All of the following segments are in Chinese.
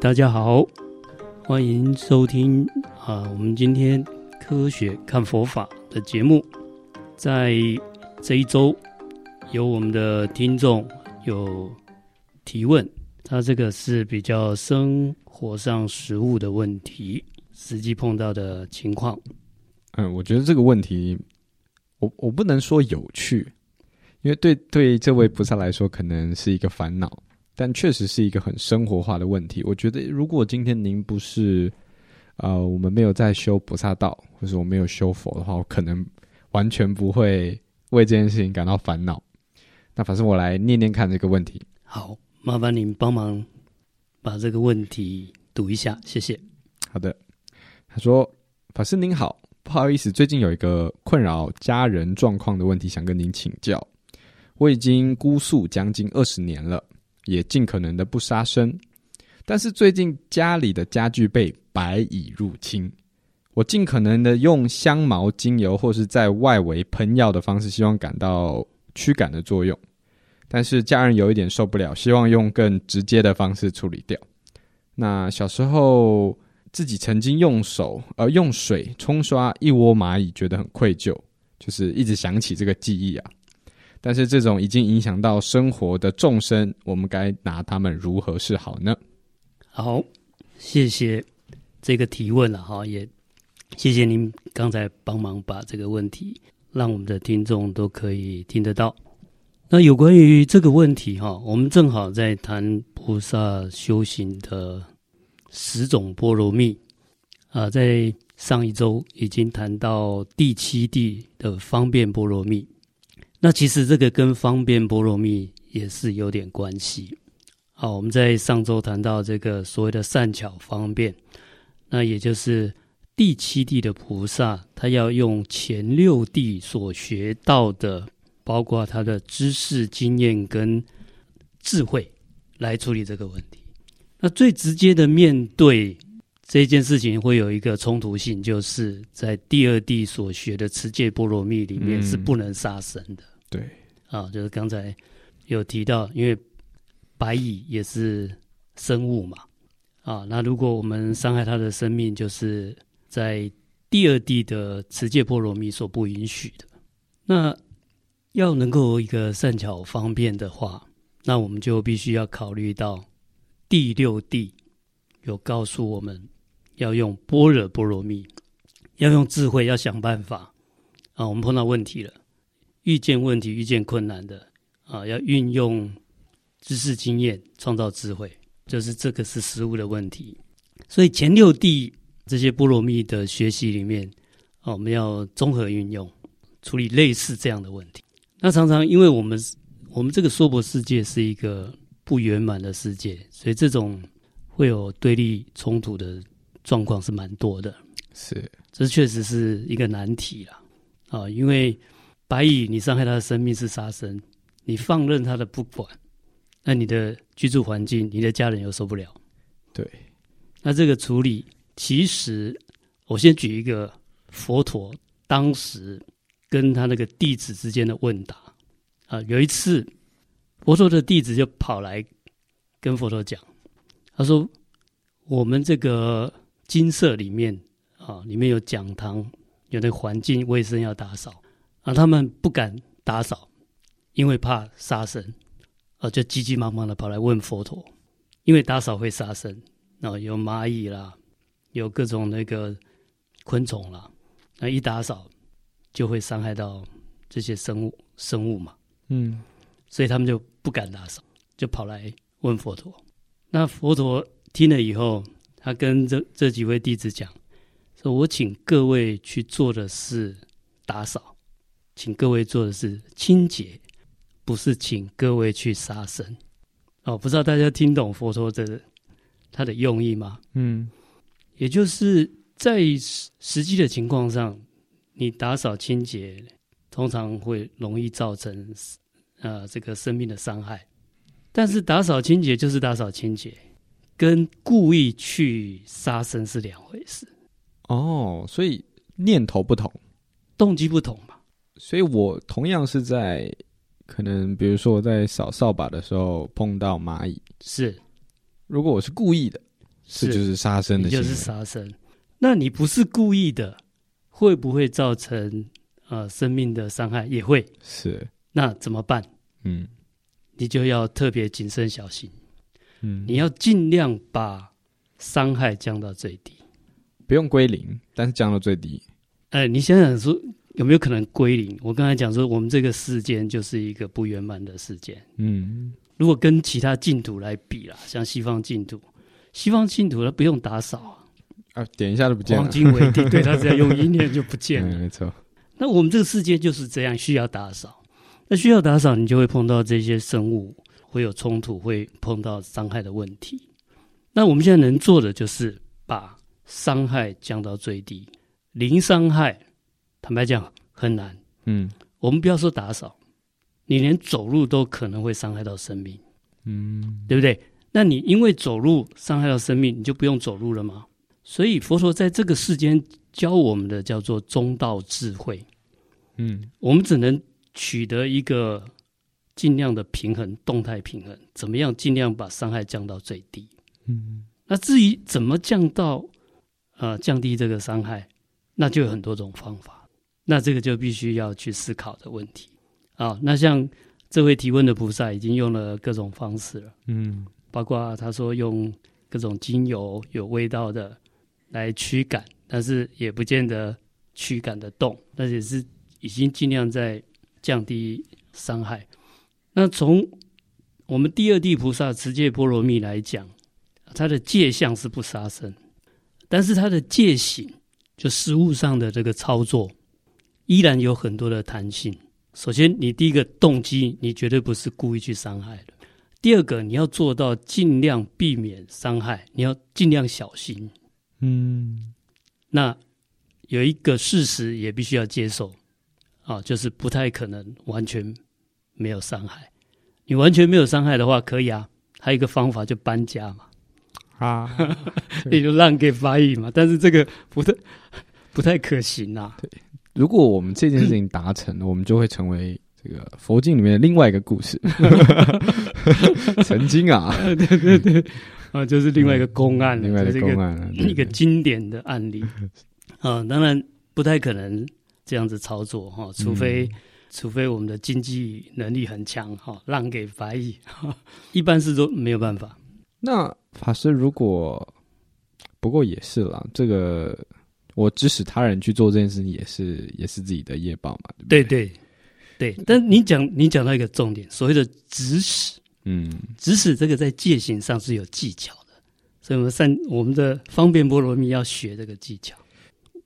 大家好，欢迎收听啊，我们今天科学看佛法的节目。在这一周，有我们的听众有提问，他这个是比较生活上实物的问题，实际碰到的情况。嗯，我觉得这个问题，我我不能说有趣，因为对对这位菩萨来说，可能是一个烦恼。但确实是一个很生活化的问题。我觉得，如果今天您不是，呃，我们没有在修菩萨道，或是我没有修佛的话，我可能完全不会为这件事情感到烦恼。那反正我来念念看这个问题。好，麻烦您帮忙把这个问题读一下，谢谢。好的，他说：“法师您好，不好意思，最近有一个困扰家人状况的问题，想跟您请教。我已经姑宿将近二十年了。”也尽可能的不杀生，但是最近家里的家具被白蚁入侵，我尽可能的用香茅精油或是在外围喷药的方式，希望感到驱赶的作用，但是家人有一点受不了，希望用更直接的方式处理掉。那小时候自己曾经用手呃用水冲刷一窝蚂蚁，觉得很愧疚，就是一直想起这个记忆啊。但是这种已经影响到生活的众生，我们该拿他们如何是好呢？好，谢谢这个提问了哈，也谢谢您刚才帮忙把这个问题让我们的听众都可以听得到。那有关于这个问题哈，我们正好在谈菩萨修行的十种波罗蜜啊，在上一周已经谈到第七地的方便波罗蜜。那其实这个跟方便波罗蜜也是有点关系。好，我们在上周谈到这个所谓的善巧方便，那也就是第七地的菩萨，他要用前六地所学到的，包括他的知识、经验跟智慧，来处理这个问题。那最直接的面对这件事情，会有一个冲突性，就是在第二地所学的持戒波罗蜜里面是不能杀生的。对，啊，就是刚才有提到，因为白蚁也是生物嘛，啊，那如果我们伤害它的生命，就是在第二地的持戒波罗蜜所不允许的。那要能够一个善巧方便的话，那我们就必须要考虑到第六地有告诉我们要用般若波罗蜜，要用智慧，要想办法啊，我们碰到问题了。遇见问题、遇见困难的啊，要运用知识经验创造智慧，就是这个是实物的问题。所以前六地这些波罗蜜的学习里面啊，我们要综合运用处理类似这样的问题。那常常因为我们我们这个娑婆世界是一个不圆满的世界，所以这种会有对立冲突的状况是蛮多的。是，这确实是一个难题啦啊，因为。白蚁，你伤害它的生命是杀生，你放任它的不管，那你的居住环境，你的家人又受不了。对，那这个处理，其实我先举一个佛陀当时跟他那个弟子之间的问答啊，有一次佛陀的弟子就跑来跟佛陀讲，他说：“我们这个金色里面啊，里面有讲堂，有那环境卫生要打扫。”啊，他们不敢打扫，因为怕杀生，啊，就急急忙忙的跑来问佛陀，因为打扫会杀生，啊，有蚂蚁啦，有各种那个昆虫啦，那一打扫就会伤害到这些生物生物嘛，嗯，所以他们就不敢打扫，就跑来问佛陀。那佛陀听了以后，他跟这这几位弟子讲，说我请各位去做的是打扫。请各位做的是清洁，不是请各位去杀生。哦，不知道大家听懂佛陀这个他的用意吗？嗯，也就是在实际的情况上，你打扫清洁通常会容易造成呃这个生命的伤害，但是打扫清洁就是打扫清洁，跟故意去杀生是两回事。哦，所以念头不同，动机不同嘛。所以我同样是在可能，比如说我在扫扫把的时候碰到蚂蚁，是。如果我是故意的，这就是杀生的，你就是杀生。那你不是故意的，会不会造成呃生命的伤害？也会。是。那怎么办？嗯，你就要特别谨慎小心。嗯，你要尽量把伤害降到最低，不用归零，但是降到最低。哎，你想想说，有没有可能归零？我刚才讲说，我们这个世间就是一个不圆满的世界。嗯，如果跟其他净土来比啦，像西方净土，西方净土它不用打扫啊，啊，点一下就不见了。黄金为地，对，它只要用一念就不见了。嗯，没错。那我们这个世界就是这样，需要打扫。那需要打扫，你就会碰到这些生物。会有冲突，会碰到伤害的问题。那我们现在能做的就是把伤害降到最低，零伤害。坦白讲很难。嗯，我们不要说打扫，你连走路都可能会伤害到生命。嗯，对不对？那你因为走路伤害到生命，你就不用走路了吗？所以佛陀在这个世间教我们的叫做中道智慧。嗯，我们只能取得一个。尽量的平衡，动态平衡，怎么样？尽量把伤害降到最低。嗯，那至于怎么降到，呃，降低这个伤害，那就有很多种方法。那这个就必须要去思考的问题。啊，那像这位提问的菩萨已经用了各种方式了。嗯，包括他说用各种精油有味道的来驱赶，但是也不见得驱赶得动，但是也是已经尽量在降低伤害。那从我们第二地菩萨持戒波罗蜜来讲，他的戒相是不杀生，但是他的戒行就实物上的这个操作，依然有很多的弹性。首先，你第一个动机，你绝对不是故意去伤害的；第二个，你要做到尽量避免伤害，你要尽量小心。嗯，那有一个事实也必须要接受，啊，就是不太可能完全。没有伤害，你完全没有伤害的话，可以啊。还有一个方法就搬家嘛，啊，你就让给法语嘛。但是这个不太不太可行啊。对，如果我们这件事情达成了，我们就会成为这个佛经里面的另外一个故事。曾经啊，对对对，啊，就是另外一个公案，另外一个公案，一个，经典的案例。啊，当然不太可能这样子操作哈，除非。嗯除非我们的经济能力很强，哈，让给法益，一般是都没有办法。那法师如果不过也是啦，这个我指使他人去做这件事情，也是也是自己的业报嘛，对不对？对对对。但你讲你讲到一个重点，所谓的指使，嗯，指使这个在戒行上是有技巧的，所以我们善我们的方便波罗蜜要学这个技巧。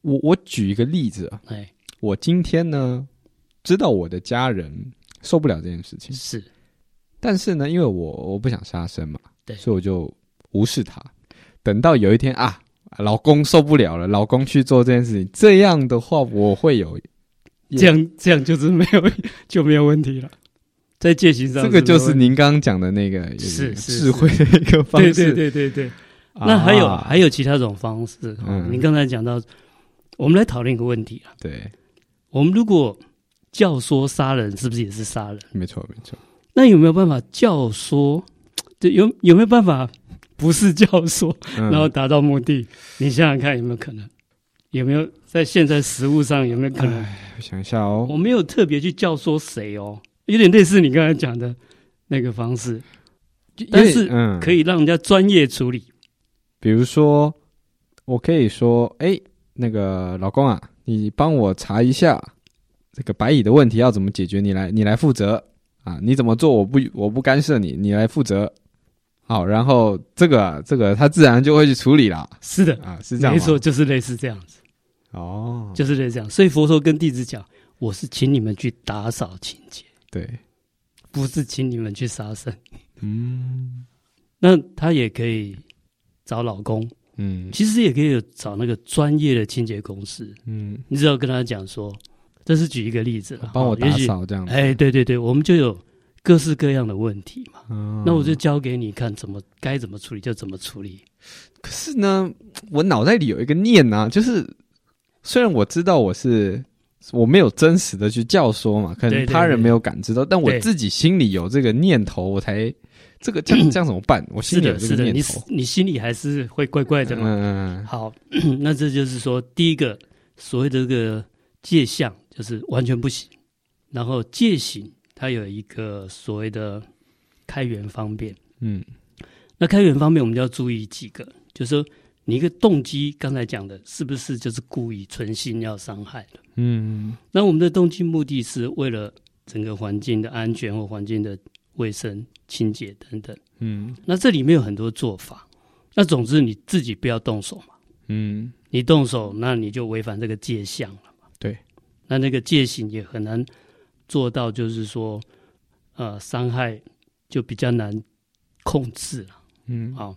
我我举一个例子啊，哎，我今天呢。知道我的家人受不了这件事情是，但是呢，因为我我不想杀生嘛，对，所以我就无视他。等到有一天啊，老公受不了了，老公去做这件事情，这样的话我会有这样这样就是没有 就没有问题了。在戒行上，这个就是您刚刚讲的那个是智慧的一个方式，对对对对对。那还有还有其他种方式，嗯，您刚才讲到，我们来讨论一个问题啊，对，我们如果。教唆杀人是不是也是杀人？没错，没错。那有没有办法教唆？对，有有没有办法不是教唆，嗯、然后达到目的？你想想看有没有可能？有没有在现在实物上有没有可能？我想一下哦，我没有特别去教唆谁哦，有点类似你刚才讲的那个方式，但是嗯，可以让人家专业处理。比如说，我可以说，哎，那个老公啊，你帮我查一下。这个白蚁的问题要怎么解决？你来，你来负责啊！你怎么做？我不，我不干涉你，你来负责。好，然后这个，这个他自然就会去处理了。是的啊，是这样，没错，就是类似这样子。哦，就是类似这样。所以佛陀跟弟子讲：“我是请你们去打扫清洁，对，不是请你们去杀生。”嗯，那他也可以找老公，嗯，其实也可以找那个专业的清洁公司，嗯，你只要跟他讲说。这是举一个例子了，帮我打扫这样子。哎，对对对，我们就有各式各样的问题嘛。嗯，那我就教给你看，怎么该怎么处理就怎么处理。可是呢，我脑袋里有一个念啊，就是虽然我知道我是我没有真实的去教唆嘛，可能他人没有感知到，对对对，但我自己心里有这个念头，我才这个这样 这样怎么办？我心里有这个念头，是的，是的，你你心里还是会怪怪的嘛。嗯嗯嗯。好，那这就是说，第一个所谓的这个界相，就是完全不行。然后界行，它有一个所谓的开源方便。嗯，那开源方面，我们就要注意几个，就是说，你一个动机，刚才讲的是不是就是故意存心要伤害的？嗯，那我们的动机目的是为了整个环境的安全或环境的卫生、清洁等等。嗯，那这里面有很多做法。那总之你自己不要动手嘛。嗯，你动手，那你就违反这个戒相了嘛。对，那那个界限也很难做到，就是说，呃，伤害就比较难控制了。嗯，好。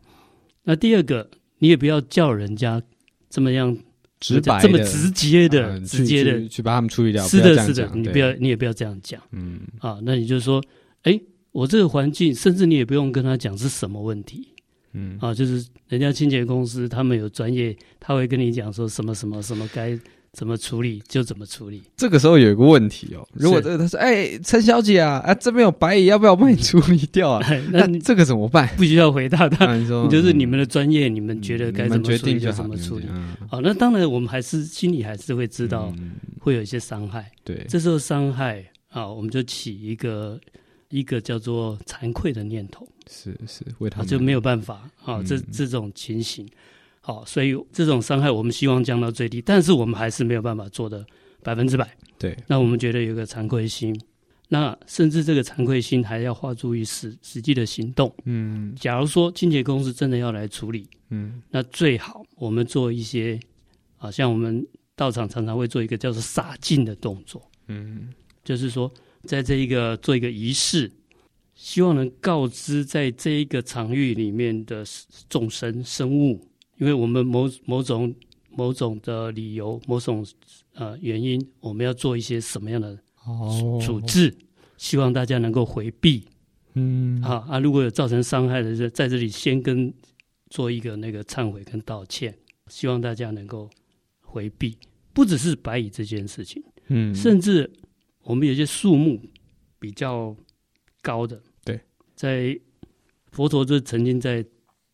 那第二个，你也不要叫人家这么样直白、这么直接的、呃、直接的去，去把他们处理掉。是的，是的，你不要，你也不要这样讲。嗯，啊，那你就说，哎，我这个环境，甚至你也不用跟他讲是什么问题。嗯，啊，就是人家清洁公司，他们有专业，他会跟你讲说什么什么什么该。怎么处理就怎么处理。这个时候有一个问题哦，如果这个他说：“哎，陈小姐啊，啊这边有白蚁，要不要我帮你处理掉啊？” 那你这个怎么办？不需要回答他，你说 就是你们的专业，你们觉得该怎么处理就怎么处理。好，那当然我们还是心里还是会知道会有一些伤害。对，这时候伤害啊，我们就起一个一个叫做惭愧的念头。是是，为他就没有办法啊，这这种情形。好，所以这种伤害我们希望降到最低，但是我们还是没有办法做的百分之百。对，那我们觉得有个惭愧心，那甚至这个惭愧心还要化诸于实实际的行动。嗯，假如说清洁公司真的要来处理，嗯，那最好我们做一些，啊，像我们道场常常会做一个叫做洒净的动作。嗯，就是说在这一个做一个仪式，希望能告知在这一个场域里面的众生生物。因为我们某某种某种的理由，某种呃原因，我们要做一些什么样的处置，希望大家能够回避。嗯，啊啊，如果有造成伤害的，在这里先跟做一个那个忏悔跟道歉，希望大家能够回避。不只是白蚁这件事情，嗯，甚至我们有些树木比较高的，对，在佛陀就曾经在。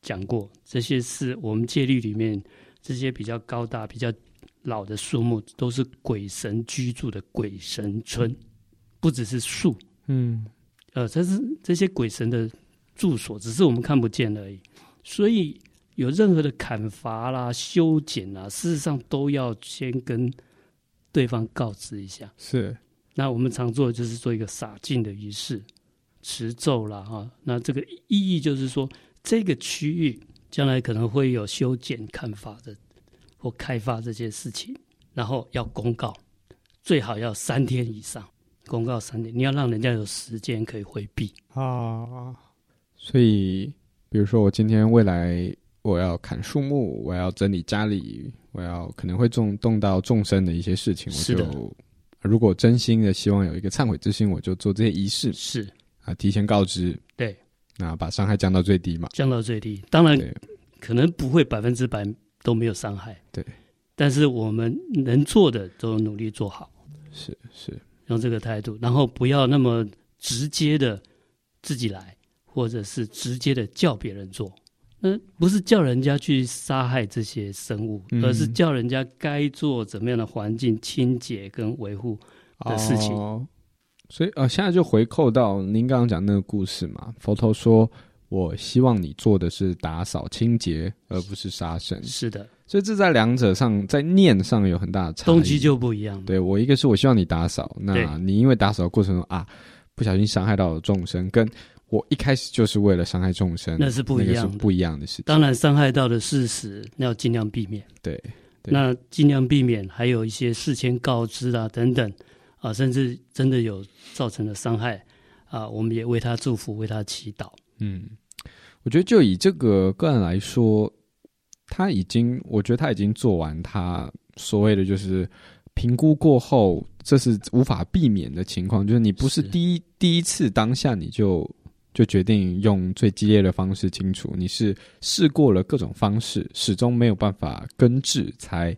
讲过这些是我们戒律里面这些比较高大、比较老的树木，都是鬼神居住的鬼神村，不只是树，嗯，呃，这是这些鬼神的住所，只是我们看不见而已。所以有任何的砍伐啦、修剪啦，事实上都要先跟对方告知一下。是，那我们常做的就是做一个洒净的仪式，持咒啦，哈。那这个意义就是说。这个区域将来可能会有修剪、砍伐的或开发这些事情，然后要公告，最好要三天以上。公告三天，你要让人家有时间可以回避啊。所以，比如说我今天未来我要砍树木，我要整理家里，我要可能会动动到众生的一些事情，我就如果真心的希望有一个忏悔之心，我就做这些仪式，是啊，提前告知，对。那把伤害降到最低嘛？降到最低，当然可能不会百分之百都没有伤害。对，但是我们能做的都努力做好。是是，用这个态度，然后不要那么直接的自己来，或者是直接的叫别人做。那不是叫人家去杀害这些生物，嗯、而是叫人家该做怎么样的环境清洁跟维护的事情。哦所以呃，现在就回扣到您刚刚讲那个故事嘛。佛陀说：“我希望你做的是打扫清洁，而不是杀生。”是的，所以这在两者上，在念上有很大的差异，动机就不一样。对，我一个是我希望你打扫，那你因为打扫的过程中啊，不小心伤害到了众生，跟我一开始就是为了伤害众生，那是不一样不一样的事情。当然，伤害到的事实那要尽量避免。对，对那尽量避免，还有一些事前告知啊等等。啊，甚至真的有造成了伤害啊，我们也为他祝福，为他祈祷。嗯，我觉得就以这个个案来说，他已经，我觉得他已经做完他所谓的就是评估过后，这是无法避免的情况，就是你不是第一是第一次当下你就就决定用最激烈的方式清除，你是试过了各种方式，始终没有办法根治才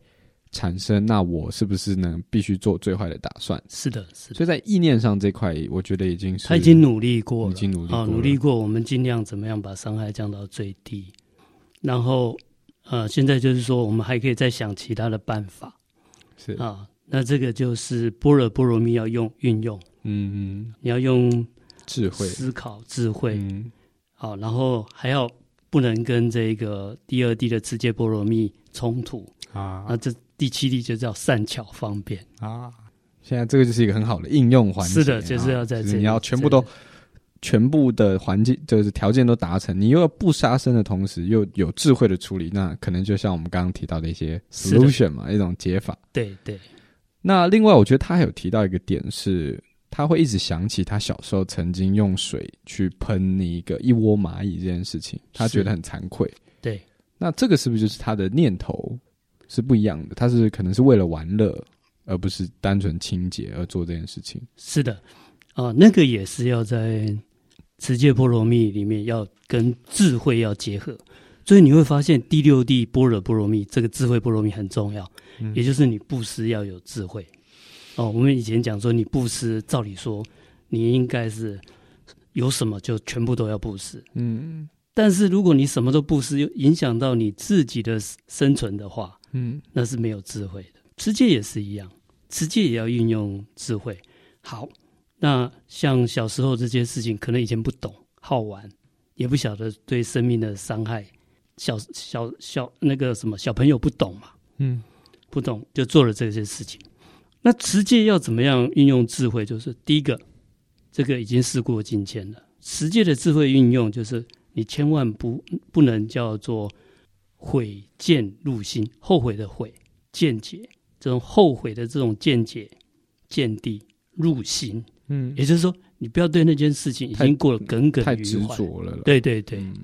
产生，那我是不是能必须做最坏的打算？是的，是的。所以在意念上这块，我觉得已经是他已经努力过了，已经努力过，哦，努力过。我们尽量怎么样把伤害降到最低，然后呃，现在就是说，我们还可以再想其他的办法。是。啊，那这个就是般若波罗蜜要用运用，嗯嗯，你要用智慧。思考智慧，嗯，好，然后还要不能跟这个第二地的直接波罗蜜冲突。啊，那这第七地就叫善巧方便啊。现在这个就是一个很好的应用环境，是的，就是要在这里，就是、你要全部都。全部的环境就是条件都达成，你又要不杀生的同时又有智慧的处理，那可能就像我们刚刚提到的一些 solution 嘛，一种解法。对对。那另外，我觉得他还有提到一个点是，他会一直想起他小时候曾经用水去喷你一个一窝蚂蚁这件事情，他觉得很惭愧。对。那这个是不是就是他的念头是不一样的？他是可能是为了玩乐，而不是单纯清洁而做这件事情。是的。啊，那个也是要在。持戒波罗蜜里面要跟智慧要结合，所以你会发现第六地般若波罗蜜这个智慧波罗蜜很重要，嗯，也就是你布施要有智慧。哦，我们以前讲说你布施，照理说你应该是有什么就全部都要布施，嗯，但是如果你什么都布施，又影响到你自己的生存的话，嗯，那是没有智慧的。持戒也是一样，持戒也要运用智慧。好。那像小时候这些事情，可能以前不懂，好玩，也不晓得对生命的伤害。小小小那个什么小朋友不懂嘛，嗯，不懂就做了这些事情。那持戒要怎么样运用智慧？就是第一个，这个已经事过境迁了。持戒的智慧运用，就是你千万不不能叫做悔见入心，后悔的悔，见解这种后悔的这种见解见地入心。嗯，也就是说，你不要对那件事情已经过了耿耿于怀，太执着了。对对对，嗯，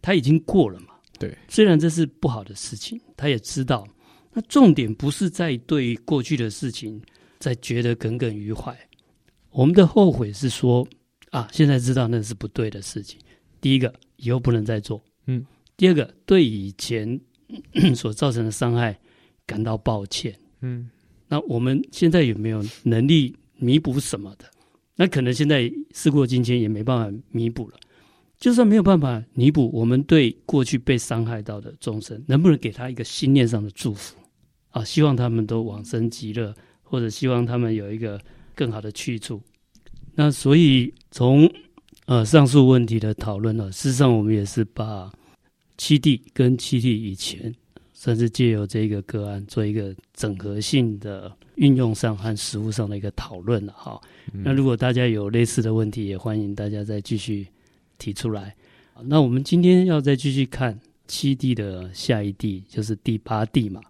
他已经过了嘛。对，虽然这是不好的事情，他也知道。那重点不是在对过去的事情在觉得耿耿于怀。我们的后悔是说啊，现在知道那是不对的事情。第一个，以后不能再做。嗯。第二个，对以前 所造成的伤害感到抱歉。嗯。那我们现在有没有能力弥补什么的？那可能现在事过境迁，也没办法弥补了。就算没有办法弥补，我们对过去被伤害到的众生，能不能给他一个心念上的祝福啊？希望他们都往生极乐，或者希望他们有一个更好的去处。那所以从呃上述问题的讨论呢，事实上我们也是把七地跟七地以前，甚至借由这个个案做一个整合性的运用上和实务上的一个讨论了哈。那如果大家有类似的问题，也欢迎大家再继续提出来。那我们今天要再继续看七地的下一地，就是第八地嘛。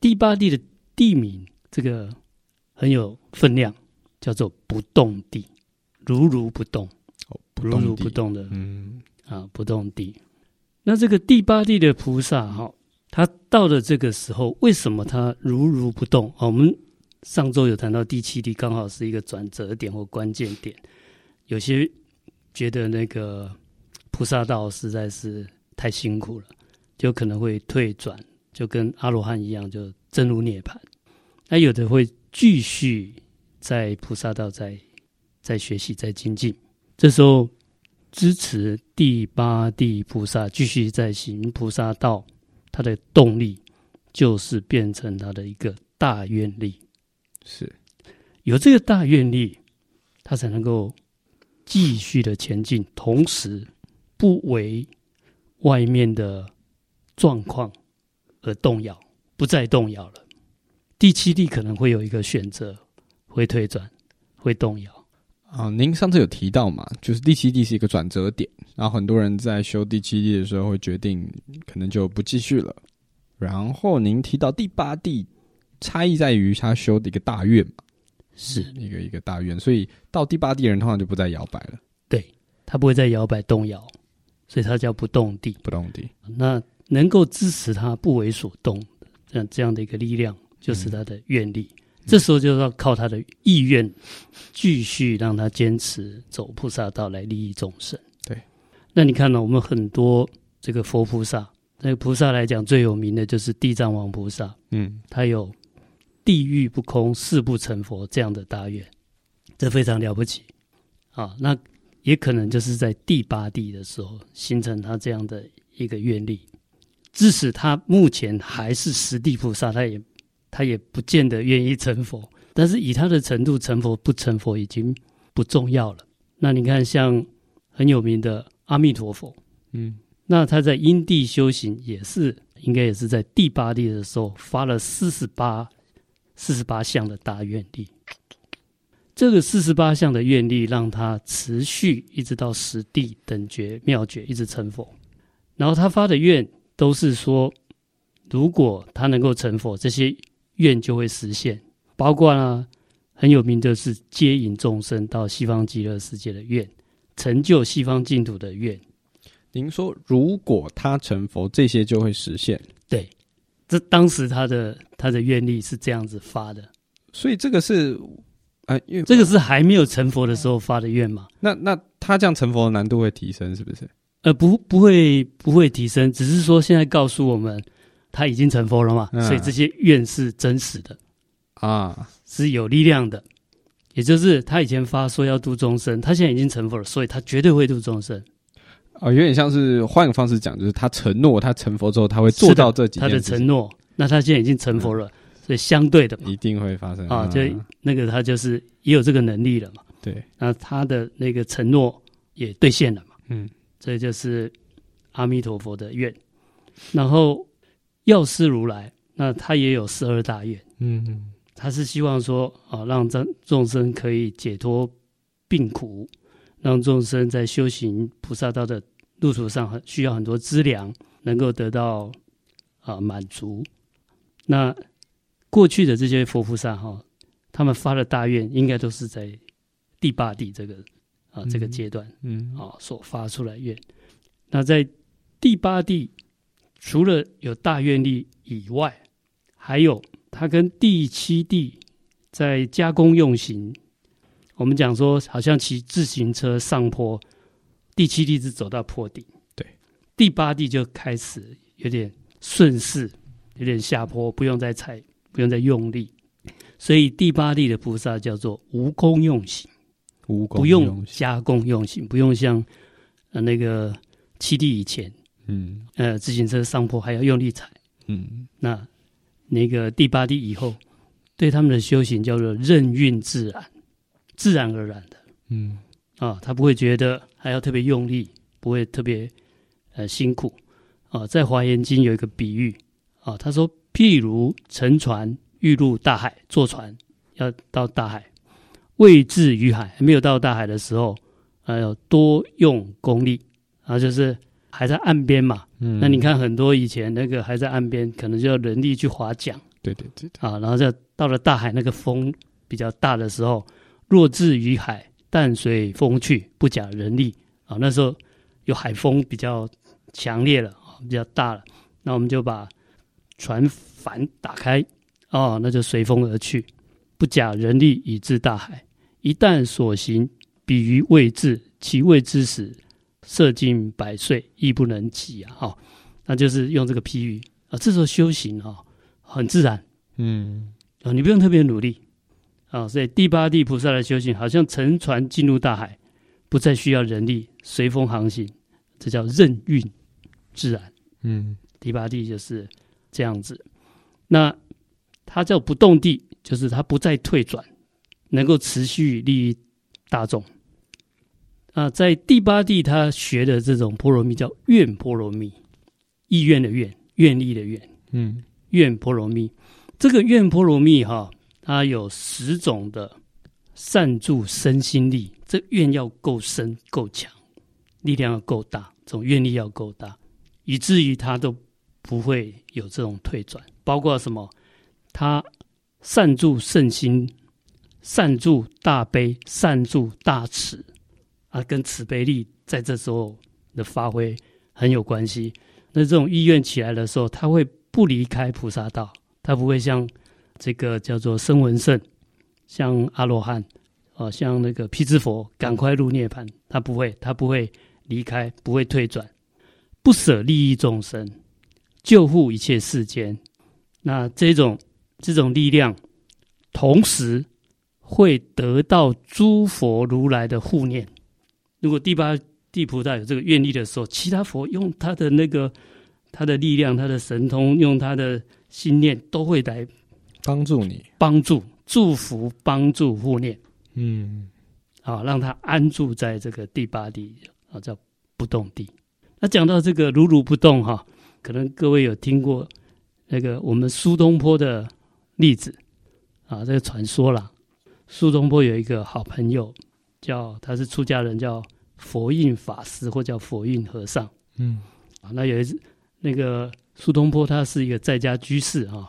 第八地的地名这个很有分量，叫做不动地，如如不动，哦，如如不动的，嗯啊，不动地。那这个第八地的菩萨哈，他到了这个时候，为什么他如如不动？我们。上周有谈到第七地，刚好是一个转折点或关键点。有些觉得那个菩萨道实在是太辛苦了，就可能会退转，就跟阿罗汉一样，就真如涅槃。那有的会继续在菩萨道在在学习在精进。这时候支持第八地菩萨继续在行菩萨道，他的动力就是变成他的一个大愿力。是有这个大愿力，他才能够继续的前进，同时不为外面的状况而动摇，不再动摇了。第七地可能会有一个选择，会退转，会动摇。啊，您上次有提到嘛，就是第七地是一个转折点，然后很多人在修第七地的时候会决定，可能就不继续了。然后您提到第八地。差异在于他修的一个大愿嘛，是一个一个大愿，所以到第八地的人通常就不再摇摆了。对，他不会再摇摆动摇，所以他叫不动地。不动地，那能够支持他不为所动，这样这样的一个力量，就是他的愿力。嗯、这时候就要靠他的意愿，继续让他坚持走菩萨道来利益众生。对，那你看呢？我们很多这个佛菩萨，那个菩萨来讲最有名的就是地藏王菩萨。嗯，他有。地狱不空，誓不成佛这样的大愿，这非常了不起啊！那也可能就是在第八地的时候形成他这样的一个愿力，即使他目前还是十地菩萨，他也他也不见得愿意成佛。但是以他的程度成佛不成佛已经不重要了。那你看，像很有名的阿弥陀佛，嗯，那他在因地修行也是，应该也是在第八地的时候发了四十八、四十八项的大愿力。这个四十八项的愿力让他持续一直到十地等觉妙觉一直成佛。然后他发的愿都是说，如果他能够成佛，这些愿就会实现。包括呢，很有名的是接引众生到西方极乐世界的愿，成就西方净土的愿。您说，如果他成佛，这些就会实现？对，这当时他的他的愿力是这样子发的。所以这个是，啊，因为这个是还没有成佛的时候发的愿嘛？那那他这样成佛的难度会提升，是不是？呃，不，不会，不会提升，只是说现在告诉我们他已经成佛了嘛，嗯、所以这些愿是真实的。啊，是有力量的，也就是他以前发说要度众生，他现在已经成佛了，所以他绝对会度众生。啊，有点像是换个方式讲，就是他承诺他成佛之后他会做到这几。他的承诺，那他现在已经成佛了，嗯、所以相对的一定会发生啊，就那个他就是也有这个能力了嘛。对，那他的那个承诺也兑现了嘛。嗯，这就是阿弥陀佛的愿。然后药师如来，那他也有十二大愿。嗯嗯。他是希望说啊，让众众生可以解脱病苦，让众生在修行菩萨道的路途上很需要很多资粮，能够得到啊满足。那过去的这些佛菩萨哈，他们发的大愿，应该都是在第八地这个啊这个阶段，嗯啊所发出来愿。那在第八地，除了有大愿力以外，还有。他跟第七地在加工用行，我们讲说好像骑自行车上坡，第七地是走到坡顶，对，第八地就开始有点顺势，有点下坡，不用再踩，不用再用力，所以第八地的菩萨叫做无功用行，无功不用加工用行，不用像呃那个七地以前，嗯，呃自行车上坡还要用力踩，嗯，那。那个第八地以后，对他们的修行叫做任运自然，自然而然的，嗯，啊，他不会觉得还要特别用力，不会特别呃辛苦，啊，在华严经有一个比喻，啊，他说，譬如乘船欲入大海，坐船要到大海，未至于海，还没有到大海的时候，还要多用功力，啊，就是。还在岸边嘛？嗯，那你看很多以前那个还在岸边，可能就要人力去划桨。对对对，对啊，然后就到了大海，那个风比较大的时候，若至于海，淡随风去，不假人力啊。那时候有海风比较强烈了，比较大了，那我们就把船帆打开，哦，那就随风而去，不假人力以至大海。一旦所行，比于未至，其未之时。色尽百岁亦不能及啊！哈，那就是用这个譬喻啊。这时候修行啊，很自然，嗯啊，你不用特别努力啊。所以第八地菩萨的修行，好像乘船进入大海，不再需要人力，随风航行，这叫任运自然。嗯，第八地就是这样子。那它叫不动地，就是它不再退转，能够持续利益大众。啊，在第八地，他学的这种波罗蜜叫愿波罗蜜，意愿的愿，愿力的愿，嗯，愿波罗蜜。这个愿波罗蜜哈，它有十种的善助身心力，这愿要够深够强，力量要够大，这种愿力要够大，以至于他都不会有这种退转。包括什么？他善助圣心，善助大悲，善助大慈。啊，跟慈悲力在这时候的发挥很有关系。那这种意愿起来的时候，他会不离开菩萨道，他不会像这个叫做声闻圣，像阿罗汉，啊，像那个辟支佛，赶快入涅槃。他不会，他不会离开，不会退转，不舍利益众生，救护一切世间。那这种这种力量同时会得到诸佛如来的护念。如果第八地菩萨有这个愿力的时候，其他佛用他的那个他的力量、他的神通，用他的心念，都会来帮助你、帮助、祝福、帮助、护念。嗯，啊，让他安住在这个第八地啊，叫不动地。那讲到这个如如不动哈，可能各位有听过那个我们苏东坡的例子啊，这个传说啦。苏东坡有一个好朋友，叫他是出家人，叫佛印法师或叫佛印和尚。嗯，啊，那有一次那个苏东坡他是一个在家居士啊，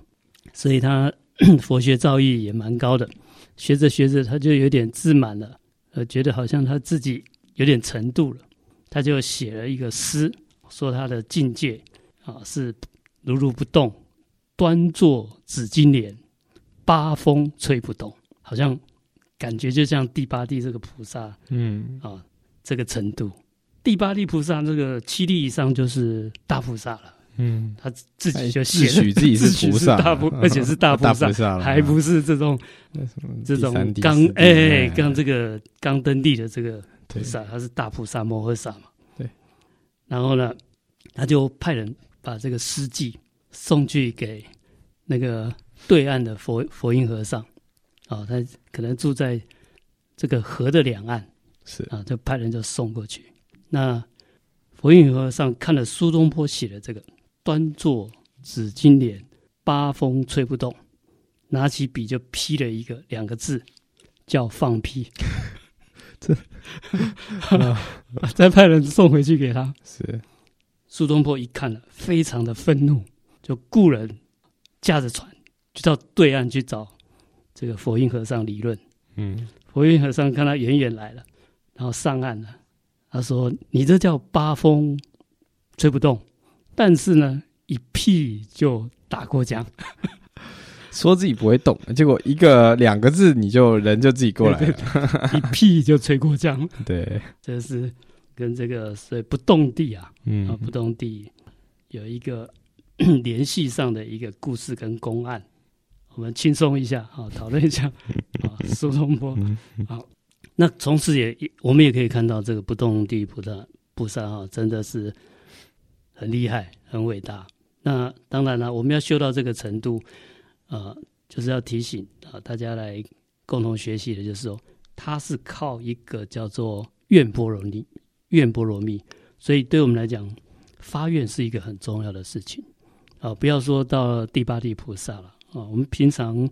所以他 佛学造诣也蛮高的。学着学着，他就有点自满了，呃，觉得好像他自己有点程度了，他就写了一个诗，说他的境界啊是如如不动，端坐紫金莲，八风吹不动，好像。感觉就像第八地这个菩萨，嗯啊，这个程度，第八地菩萨这个七地以上就是大菩萨了。嗯，他自己就写自诩自己是菩萨，大菩，而且是大菩萨，还不是这种这种刚哎刚这个刚登地的这个菩萨，他是大菩萨摩诃萨嘛。对。然后呢，他就派人把这个诗记送去给那个对岸的佛佛印和尚。啊，他可能住在这个河的两岸，是啊，就派人就送过去。那佛印和尚看了苏东坡写的这个“端坐紫金莲，八风吹不动”，拿起笔就批了一个两个字，叫“放屁 ”。这，再派人送回去给他。是苏东坡一看了，非常的愤怒，就雇人驾着船就到对岸去找。这个佛印和尚理论，嗯，佛印和尚看他远远来了，然后上岸了。他说：“你这叫八风吹不动，但是呢，一屁就打过江。说自己不会动，结果一个两个字，你就人就自己过来了，对对对，一屁就吹过江。对，这是跟这个所以不动地啊，嗯，啊，不动地有一个 联系上的一个故事跟公案。”我们轻松一下啊，讨论一下 啊，苏东坡好。那从此也我们也可以看到，这个不动地菩萨菩萨哈，真的是很厉害、很伟大。那当然了，我们要修到这个程度，呃，就是要提醒啊大家来共同学习的，就是说，他是靠一个叫做愿波罗蜜，愿波罗蜜。所以对我们来讲，发愿是一个很重要的事情啊。不要说到第八地菩萨了。啊，我们平常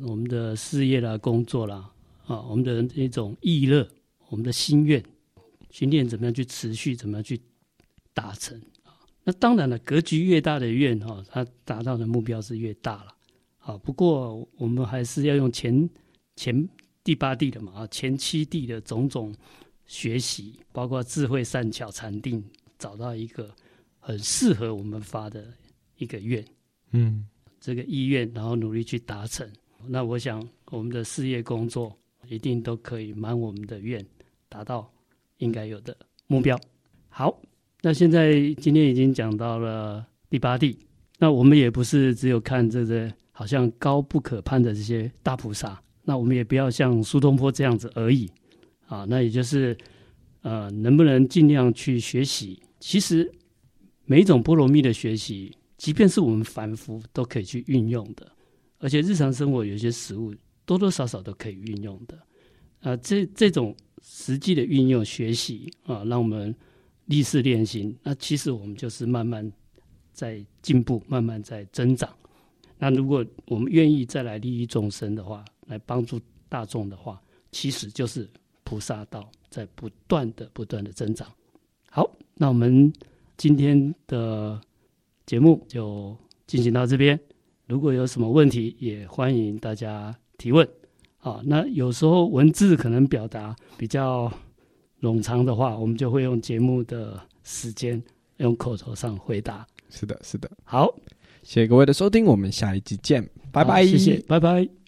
我们的事业啦、工作啦，啊，我们的那种意乐，我们的心愿，心念怎么样去持续，怎么样去达成啊？那当然了，格局越大的愿哈，它达到的目标是越大了。啊，不过我们还是要用前前第八地的嘛，啊，前七地的种种学习，包括智慧、善巧、禅定，找到一个很适合我们发的一个愿，嗯。这个意愿，然后努力去达成。那我想，我们的事业工作一定都可以满我们的愿，达到应该有的目标。好，那现在今天已经讲到了第八地，那我们也不是只有看这个好像高不可攀的这些大菩萨，那我们也不要像苏东坡这样子而已啊。那也就是呃，能不能尽量去学习？其实每一种波罗蜜的学习。即便是我们凡夫都可以去运用的，而且日常生活有些食物多多少少都可以运用的，啊，这这种实际的运用学习啊，让我们历事练心，那其实我们就是慢慢在进步，慢慢在增长。那如果我们愿意再来利益众生的话，来帮助大众的话，其实就是菩萨道在不断的、不断的增长。好，那我们今天的。节目就进行到这边，如果有什么问题，也欢迎大家提问。啊，那有时候文字可能表达比较冗长的话，我们就会用节目的时间用口头上回答。是的，是的。好，谢谢各位的收听，我们下一集见，拜拜，谢谢，拜拜。